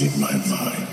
In my mind.